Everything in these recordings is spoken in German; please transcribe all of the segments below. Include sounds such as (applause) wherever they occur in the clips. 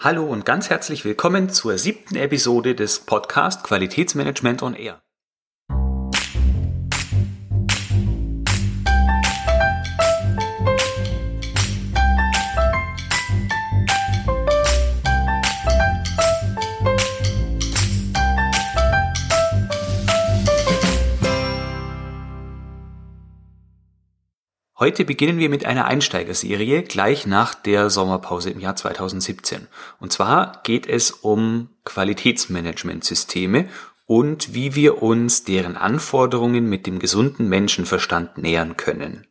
Hallo und ganz herzlich willkommen zur siebten Episode des Podcast Qualitätsmanagement on Air. Heute beginnen wir mit einer Einsteigerserie gleich nach der Sommerpause im Jahr 2017. Und zwar geht es um Qualitätsmanagementsysteme und wie wir uns deren Anforderungen mit dem gesunden Menschenverstand nähern können.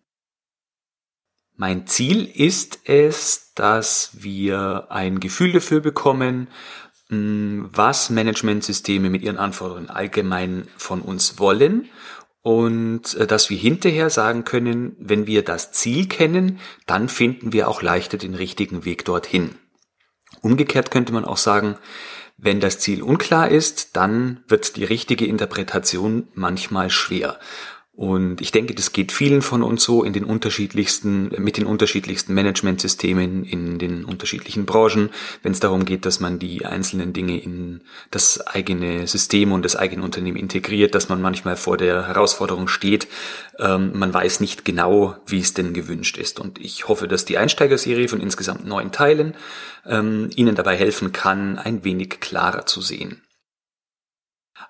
Mein Ziel ist es, dass wir ein Gefühl dafür bekommen, was Managementsysteme mit ihren Anforderungen allgemein von uns wollen und äh, dass wir hinterher sagen können, wenn wir das Ziel kennen, dann finden wir auch leichter den richtigen Weg dorthin. Umgekehrt könnte man auch sagen, wenn das Ziel unklar ist, dann wird die richtige Interpretation manchmal schwer. Und ich denke, das geht vielen von uns so in den unterschiedlichsten, mit den unterschiedlichsten Managementsystemen in den unterschiedlichen Branchen, wenn es darum geht, dass man die einzelnen Dinge in das eigene System und das eigene Unternehmen integriert, dass man manchmal vor der Herausforderung steht, ähm, man weiß nicht genau, wie es denn gewünscht ist. Und ich hoffe, dass die Einsteigerserie von insgesamt neun Teilen ähm, Ihnen dabei helfen kann, ein wenig klarer zu sehen.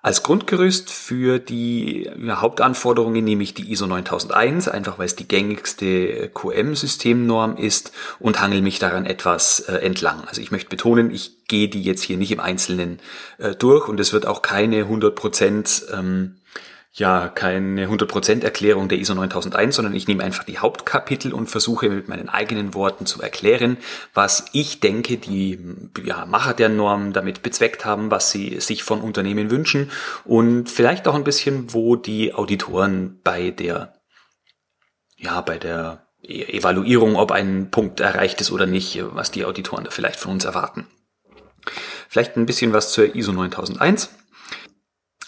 Als Grundgerüst für die Hauptanforderungen nehme ich die ISO 9001, einfach weil es die gängigste QM-Systemnorm ist und hangel mich daran etwas äh, entlang. Also ich möchte betonen, ich gehe die jetzt hier nicht im Einzelnen äh, durch und es wird auch keine 100 Prozent ähm, ja keine 100% Erklärung der ISO 9001, sondern ich nehme einfach die Hauptkapitel und versuche mit meinen eigenen Worten zu erklären, was ich denke, die ja, Macher der Norm damit bezweckt haben, was sie sich von Unternehmen wünschen und vielleicht auch ein bisschen, wo die Auditoren bei der ja, bei der e-, Evaluierung, ob ein Punkt erreicht ist oder nicht, was die Auditoren da vielleicht von uns erwarten. Vielleicht ein bisschen was zur ISO 9001.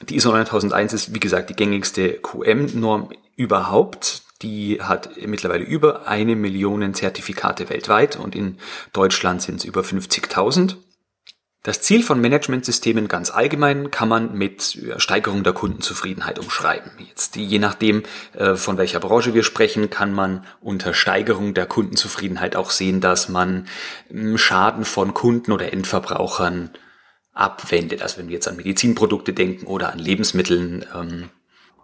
Die ISO 9001 ist, wie gesagt, die gängigste QM-Norm überhaupt. Die hat mittlerweile über eine Million Zertifikate weltweit und in Deutschland sind es über 50.000. Das Ziel von Managementsystemen ganz allgemein kann man mit Steigerung der Kundenzufriedenheit umschreiben. Jetzt je nachdem, äh, von welcher Branche wir sprechen, kann man unter Steigerung der Kundenzufriedenheit auch sehen, dass man hm, Schaden von Kunden oder Endverbrauchern abwendet. Also wenn wir jetzt an Medizinprodukte denken oder an Lebensmitteln, ähm,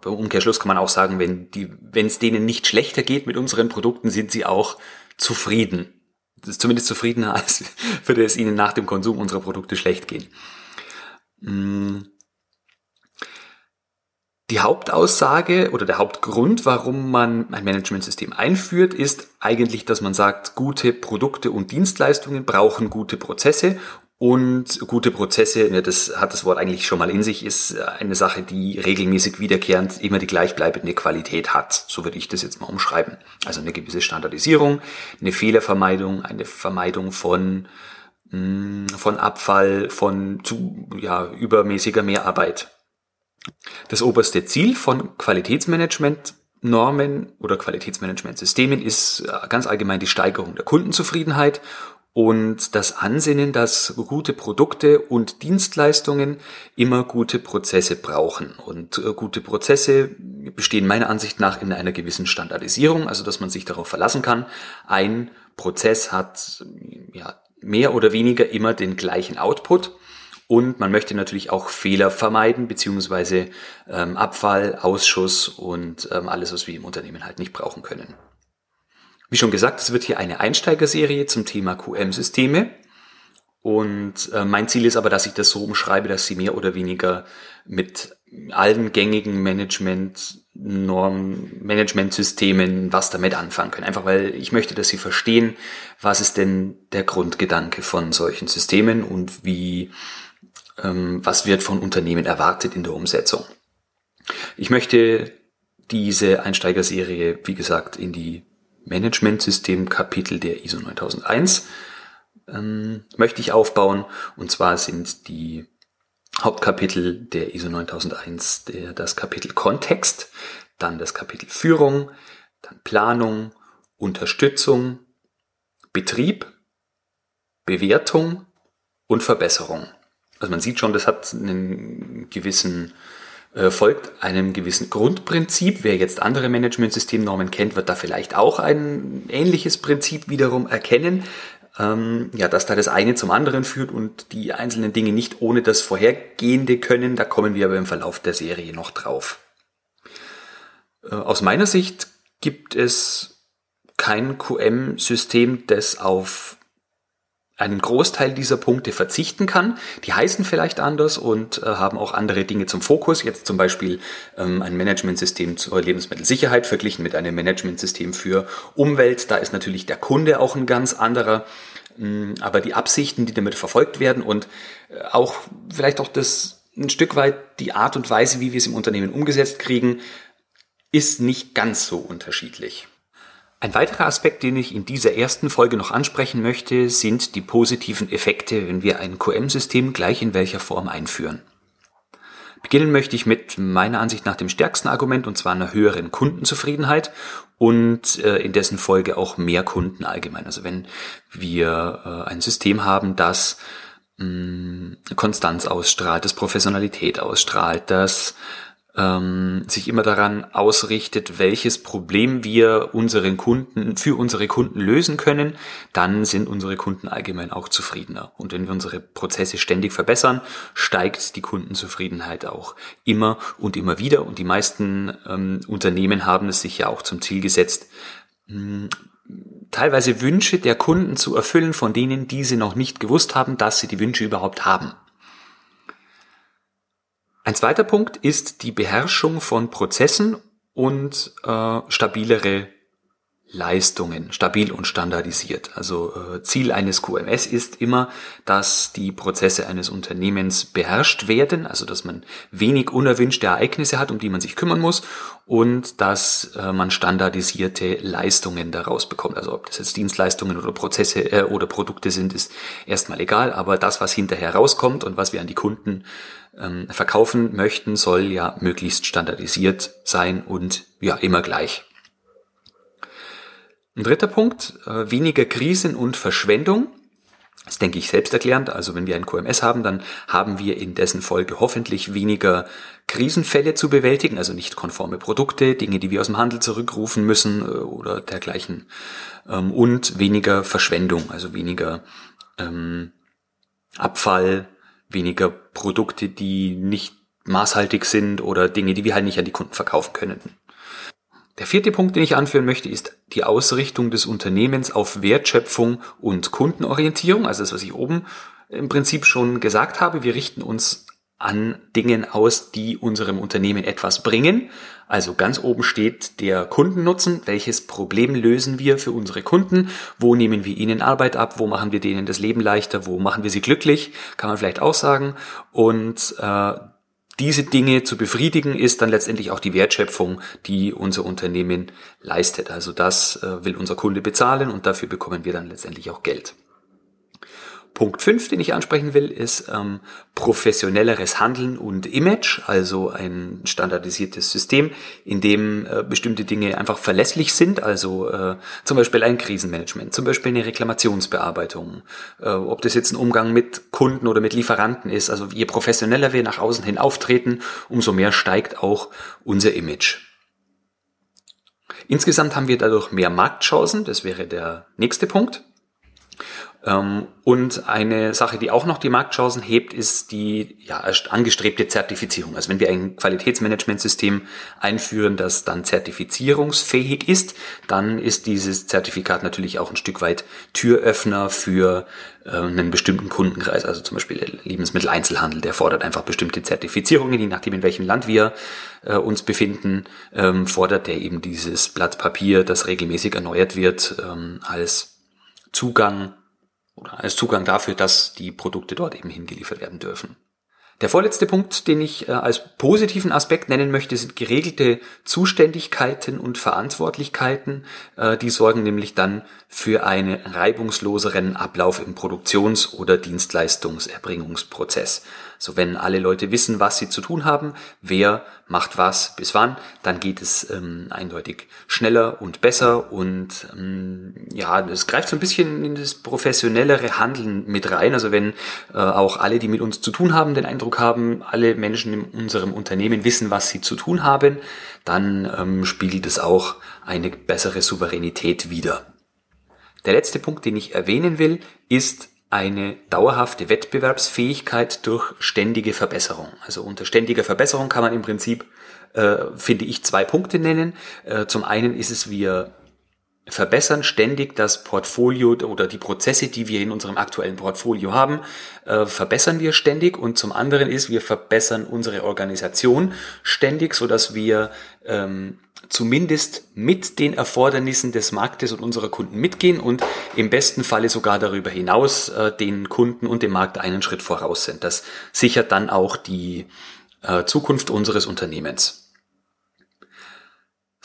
beim Umkehrschluss kann man auch sagen, wenn die, wenn es denen nicht schlechter geht mit unseren Produkten, sind sie auch zufrieden. Das ist zumindest zufriedener, (laughs) als würde es ihnen nach dem Konsum unserer Produkte schlecht gehen. Mm. Die Hauptaussage oder der Hauptgrund, warum man ein Managementsystem einführt, ist eigentlich, dass man sagt, gute Produkte und Dienstleistungen brauchen gute Prozesse und gute Prozesse, ne, das hat das Wort eigentlich schon mal in sich, ist eine Sache, die regelmäßig wiederkehrend immer die gleichbleibende Qualität hat. So würde ich das jetzt mal umschreiben. Also eine gewisse Standardisierung, eine Fehlervermeidung, eine Vermeidung von, mm, von Abfall, von zu, ja, übermäßiger Mehrarbeit. Das oberste Ziel von Qualitätsmanagement Normen oder Qualitätsmanagementsystemen ist äh, ganz allgemein die Steigerung der Kundenzufriedenheit und das Ansinnen, dass gute Produkte und Dienstleistungen immer gute Prozesse brauchen. Und äh, gute Prozesse bestehen meiner Ansicht nach in einer gewissen Standardisierung, also dass man sich darauf verlassen kann. Ein Prozess hat ja, mehr oder weniger immer den gleichen Output. Und man möchte natürlich auch Fehler vermeiden, beziehungsweise ähm, Abfall, Ausschuss und ähm, alles, was wir im Unternehmen halt nicht brauchen können. Wie schon gesagt, es wird hier eine Einsteigerserie zum Thema QM-Systeme. Und äh, mein Ziel ist aber, dass ich das so umschreibe, dass Sie mehr oder weniger mit allen gängigen Management Norm, Management-Systemen was damit anfangen können. Einfach weil ich möchte, dass Sie verstehen, was ist denn der Grundgedanke von solchen Systemen und wie, ähm, was wird von Unternehmen erwartet in der Umsetzung. Ich möchte diese Einsteigerserie, wie gesagt, in die Managementsystem Kapitel der ISO 9001 ähm, möchte ich aufbauen. Und zwar sind die Hauptkapitel der ISO 9001 der, das Kapitel Kontext, dann das Kapitel Führung, dann Planung, Unterstützung, Betrieb, Bewertung, und Verbesserung. Also man sieht schon, das hat einen gewissen folgt einem gewissen Grundprinzip. Wer jetzt andere Managementsystemnormen kennt, wird da vielleicht auch ein ähnliches Prinzip wiederum erkennen. Ähm, ja, dass da das eine zum anderen führt und die einzelnen Dinge nicht ohne das Vorhergehende können, da kommen wir aber im Verlauf der Serie noch drauf. Äh, aus meiner Sicht gibt es kein QM-System, das auf einen Großteil dieser Punkte verzichten kann. Die heißen vielleicht anders und äh, haben auch andere Dinge zum Fokus. Jetzt zum Beispiel ähm, ein Managementsystem zur Lebensmittelsicherheit verglichen mit einem Managementsystem für Umwelt. Da ist natürlich der Kunde auch ein ganz anderer. Ähm, aber die Absichten, die damit verfolgt werden und äh, auch vielleicht auch das ein Stück weit die Art und Weise, wie wir es im Unternehmen umgesetzt kriegen, ist nicht ganz so unterschiedlich. Ein weiterer Aspekt, den ich in dieser ersten Folge noch ansprechen möchte, sind die positiven Effekte, wenn wir ein QM-System gleich in welcher Form einführen. Beginnen möchte ich mit meiner Ansicht nach dem stärksten Argument, und zwar einer höheren Kundenzufriedenheit und äh, in dessen Folge auch mehr Kunden allgemein. Also wenn wir äh, ein System haben, das Konstanz ausstrahlt, das Professionalität ausstrahlt, das ähm, sich immer daran ausrichtet, welches Problem wir unseren Kunden, für unsere Kunden lösen können, dann sind unsere Kunden allgemein auch zufriedener. Und wenn wir unsere Prozesse ständig verbessern, steigt die Kundenzufriedenheit auch immer und immer wieder. Und die meisten ähm, Unternehmen haben es sich ja auch zum Ziel gesetzt, mh, teilweise Wünsche der Kunden zu erfüllen, von denen diese noch nicht gewusst haben, dass sie die Wünsche überhaupt haben. Ein zweiter Punkt ist die Beherrschung von Prozessen und äh, stabilere Leistungen, stabil und standardisiert. Also äh, Ziel eines QMS ist immer, dass die Prozesse eines Unternehmens beherrscht werden, also dass man wenig unerwünschte Ereignisse hat, um die man sich kümmern muss und dass äh, man standardisierte Leistungen daraus bekommt. Also ob das jetzt Dienstleistungen oder Prozesse äh, oder Produkte sind, ist erstmal egal, aber das, was hinterher rauskommt und was wir an die Kunden ähm, verkaufen möchten, soll ja möglichst standardisiert sein und ja immer gleich. Ein dritter Punkt, äh, weniger Krisen und Verschwendung. Das denke ich selbsterklärend. Also wenn wir ein QMS haben, dann haben wir in dessen Folge hoffentlich weniger Krisenfälle zu bewältigen, also nicht konforme Produkte, Dinge, die wir aus dem Handel zurückrufen müssen äh, oder dergleichen. Ähm, und weniger Verschwendung, also weniger ähm, Abfall, weniger Produkte, die nicht maßhaltig sind oder Dinge, die wir halt nicht an die Kunden verkaufen können. Der vierte Punkt, den ich anführen möchte, ist die Ausrichtung des Unternehmens auf Wertschöpfung und Kundenorientierung. Also das, was ich oben im Prinzip schon gesagt habe. Wir richten uns an Dingen aus, die unserem Unternehmen etwas bringen. Also ganz oben steht der Kundennutzen. Welches Problem lösen wir für unsere Kunden? Wo nehmen wir ihnen Arbeit ab? Wo machen wir denen das Leben leichter? Wo machen wir sie glücklich? Kann man vielleicht auch sagen. Und äh, diese Dinge zu befriedigen, ist dann letztendlich auch die Wertschöpfung, die unser Unternehmen leistet. Also das äh, will unser Kunde bezahlen und dafür bekommen wir dann letztendlich auch Geld. Punkt 5, den ich ansprechen will, ist ähm, professionelleres Handeln und Image, also ein standardisiertes System, in dem äh, bestimmte Dinge einfach verlässlich sind, also äh, zum Beispiel ein Krisenmanagement, zum Beispiel eine Reklamationsbearbeitung, äh, ob das jetzt ein Umgang mit Kunden oder mit Lieferanten ist. Also je professioneller wir nach außen hin auftreten, umso mehr steigt auch unser Image. Insgesamt haben wir dadurch mehr Marktchancen, das wäre der nächste Punkt. Ähm, und eine Sache, die auch noch die Marktchancen hebt, ist die ja, angestrebte Zertifizierung. Also wenn wir ein Qualitätsmanagementsystem einführen, das dann zertifizierungsfähig ist, dann ist dieses Zertifikat natürlich auch ein Stück weit Türöffner für äh, einen bestimmten Kundenkreis. Also zum Beispiel Lebensmitteleinzelhandel, der fordert einfach bestimmte Zertifizierungen, je nachdem in welchem Land wir äh, uns befinden, ähm, fordert der eben dieses Blatt Papier, das regelmäßig erneuert wird, ähm, als Zugang oder als Zugang dafür, dass die Produkte dort eben hingeliefert werden dürfen. Der vorletzte Punkt, den ich äh, als positiven Aspekt nennen möchte, sind geregelte Zuständigkeiten und Verantwortlichkeiten. Äh, die sorgen nämlich dann für einen reibungsloseren Ablauf im Produktions- oder Dienstleistungserbringungsprozess. So wenn alle Leute wissen, was sie zu tun haben, wer macht was bis wann, dann geht es ähm, eindeutig schneller und besser und ähm, ja, es greift so ein bisschen in das professionellere Handeln mit rein. Also wenn äh, auch alle, die mit uns zu tun haben, den Eindruck haben, alle Menschen in unserem Unternehmen wissen, was sie zu tun haben, dann ähm, spiegelt es auch eine bessere Souveränität wider. Der letzte Punkt, den ich erwähnen will, ist eine dauerhafte Wettbewerbsfähigkeit durch ständige Verbesserung. Also unter ständiger Verbesserung kann man im Prinzip, äh, finde ich, zwei Punkte nennen. Äh, zum einen ist es, wir verbessern ständig das Portfolio oder die Prozesse, die wir in unserem aktuellen Portfolio haben, äh, verbessern wir ständig und zum anderen ist, wir verbessern unsere Organisation ständig, so dass wir ähm, zumindest mit den Erfordernissen des Marktes und unserer Kunden mitgehen und im besten Falle sogar darüber hinaus äh, den Kunden und dem Markt einen Schritt voraus sind. Das sichert dann auch die äh, Zukunft unseres Unternehmens.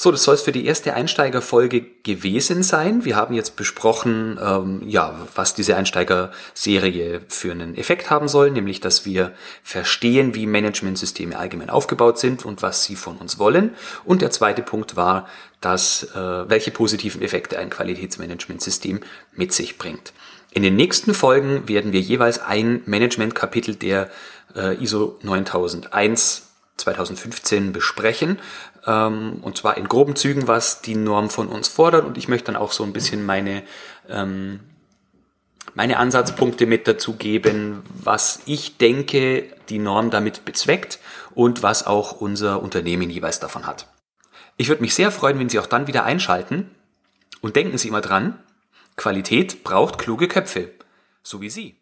So, das soll es für die erste Einsteigerfolge gewesen sein. Wir haben jetzt besprochen, ähm, ja, was diese Einsteigerserie für einen Effekt haben soll, nämlich, dass wir verstehen, wie Managementsysteme allgemein aufgebaut sind und was sie von uns wollen. Und der zweite Punkt war, dass äh, welche positiven Effekte ein Qualitätsmanagementsystem mit sich bringt. In den nächsten Folgen werden wir jeweils ein Managementkapitel der äh, ISO 9001 2015 besprechen. Ähm, und zwar in groben Zügen, was die Norm von uns fordert. Und ich möchte dann auch so ein bisschen meine, ähm, meine Ansatzpunkte mit dazu geben, was ich denke, die Norm damit bezweckt und was auch unser Unternehmen jeweils davon hat. Ich würde mich sehr freuen, wenn Sie auch dann wieder einschalten. Und denken Sie immer dran, Qualität braucht kluge Köpfe, so wie Sie.